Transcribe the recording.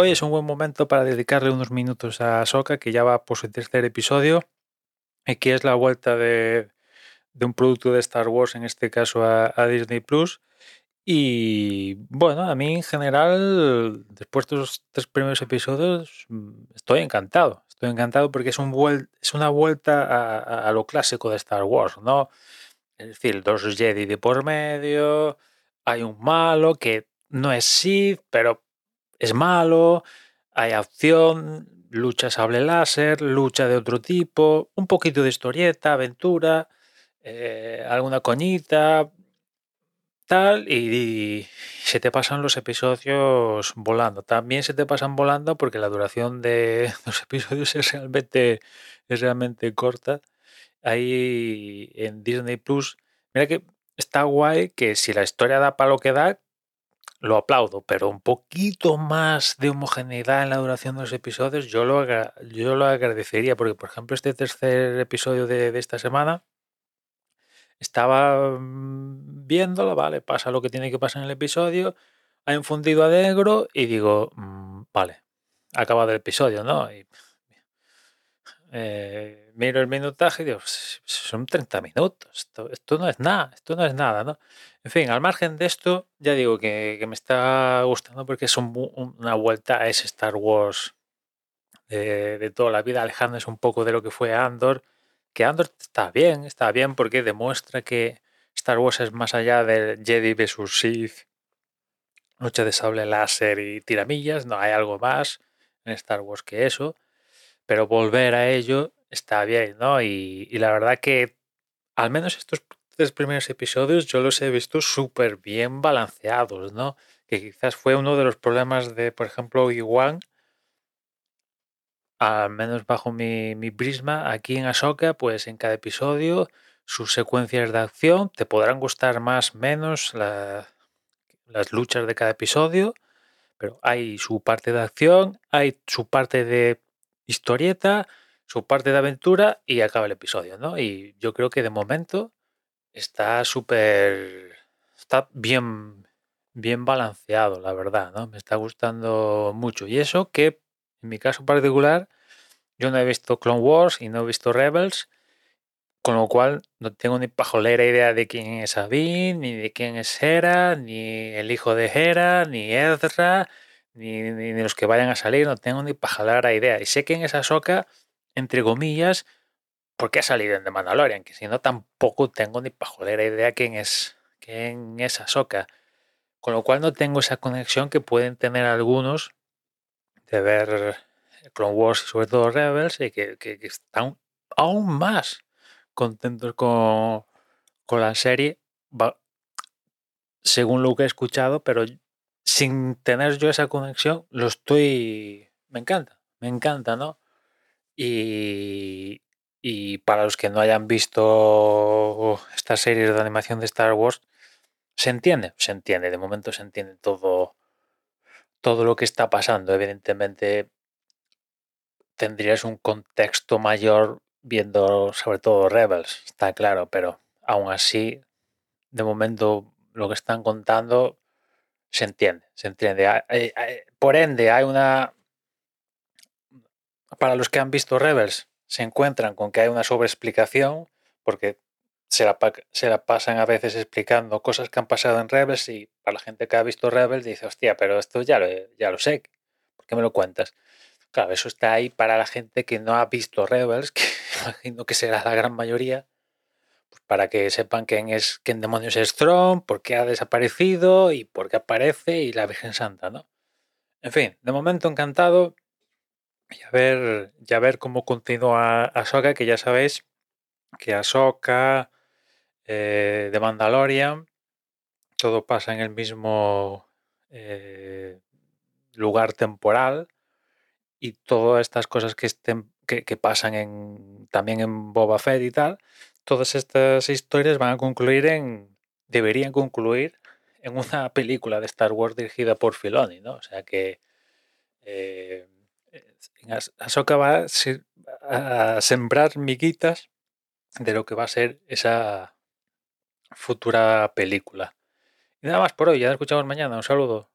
hoy es un buen momento para dedicarle unos minutos a Soka, que ya va por su tercer episodio, y que es la vuelta de, un producto de Star Wars, en este caso a, Disney Plus. Y bueno, a mí en general, después de los tres primeros episodios, mm, estoy encantado. Estoy encantado porque es una vuelta a, a, lo clásico de Star Wars, ¿no? Es decir, dos Jedi de por medio, hay un malo que no es Sith, pero es malo, hay acción, lucha sable láser, lucha de otro tipo, un poquito de historieta, aventura, eh, alguna coñita, tal, y, se te pasan los episodios volando. También se te pasan volando porque la duración de los episodios es realmente, es realmente corta. Ahí en Disney Plus, mira que está guay que si la historia da para lo que da, lo aplaudo, pero un poquito más de homogeneidad en la duración de los episodios, yo lo, yo lo agradecería, porque por ejemplo este tercer episodio de, esta semana estaba mm, viéndolo, vale, pasa lo que tiene que pasar en el episodio, ha infundido a negro y digo, mm, vale, acaba el episodio, ¿no? Eh, miro el minutaje y digo, son 30 minutos, esto, no es nada, esto no es nada, ¿no? En fin, al margen de esto, ya digo que, me está gustando porque es una vuelta a ese Star Wars de, toda la vida, alejándose un poco de lo que fue Andor. Que Andor está bien, está bien porque demuestra que Star Wars es más allá del Jedi vs Sith, lucha de sable láser y tiramillas. No hay algo más en Star Wars que eso. Pero volver a ello está bien, ¿no? Y, la verdad que al menos estos primeros episodios yo los he visto súper bien balanceados, ¿no? Que quizás fue uno de los problemas de, por ejemplo, Obi-Wan, al menos bajo mi, mi, prisma, aquí en Ahsoka, pues en cada episodio sus secuencias de acción te podrán gustar más, menos las luchas de cada episodio, pero hay su parte de acción, hay su parte de historieta, su parte de aventura y acaba el episodio, ¿no? Y yo creo que de momento está súper. Está bien, bien balanceado, la verdad, ¿no? Me está gustando mucho. Y eso que, en mi caso particular, yo no he visto Clone Wars y no he visto Rebels, con lo cual no tengo ni pajolera idea de quién es Sabine, ni de quién es Hera, ni el hijo de Hera, ni Ezra, ni, ni, los que vayan a salir, no tengo ni pajolera idea. Y sé que en esa soca, entre comillas, porque ha salido en The Mandalorian, que si no tampoco tengo ni pajolera idea quién es, quién es Ahsoka. Con lo cual no tengo esa conexión que pueden tener algunos de ver Clone Wars y sobre todo Rebels y que, están aún más contentos con, con la serie, según lo que he escuchado, pero sin tener yo esa conexión, lo estoy... Me encanta, me encanta, ¿no? Y, y para los que no hayan visto estas series de animación de Star Wars, se entiende, se entiende, de momento se entiende todo, todo lo que está pasando. Evidentemente tendrías un contexto mayor viendo sobre todo Rebels, está claro, pero aún así, de momento lo que están contando se entiende, se entiende. Por ende, hay una... Para los que han visto Rebels, se encuentran con que hay una sobreexplicación, porque se la, se la, pasan a veces explicando cosas que han pasado en Rebels y para la gente que ha visto Rebels dice, hostia, pero esto ya lo, ya lo sé, ¿por qué me lo cuentas? Claro, eso está ahí para la gente que no ha visto Rebels, que imagino que será la gran mayoría, para que sepan quién es quién demonios es Throne, por qué ha desaparecido y por qué aparece y la Virgen Santa, ¿no? En fin, de momento encantado y a ver, ya ver cómo continúa Ahsoka, que ya sabéis que Ahsoka, eh, Mandalorian, todo pasa en el mismo eh, lugar temporal y todas estas cosas que, que, pasan en, también en Boba Fett y tal, todas estas historias van a concluir en, deberían concluir en una película de Star Wars dirigida por Filoni, ¿no? O sea que eh, Ahsoka va a sembrar miguitas de lo que va a ser esa futura película. Y nada más por hoy, ya nos escuchamos mañana. Un saludo.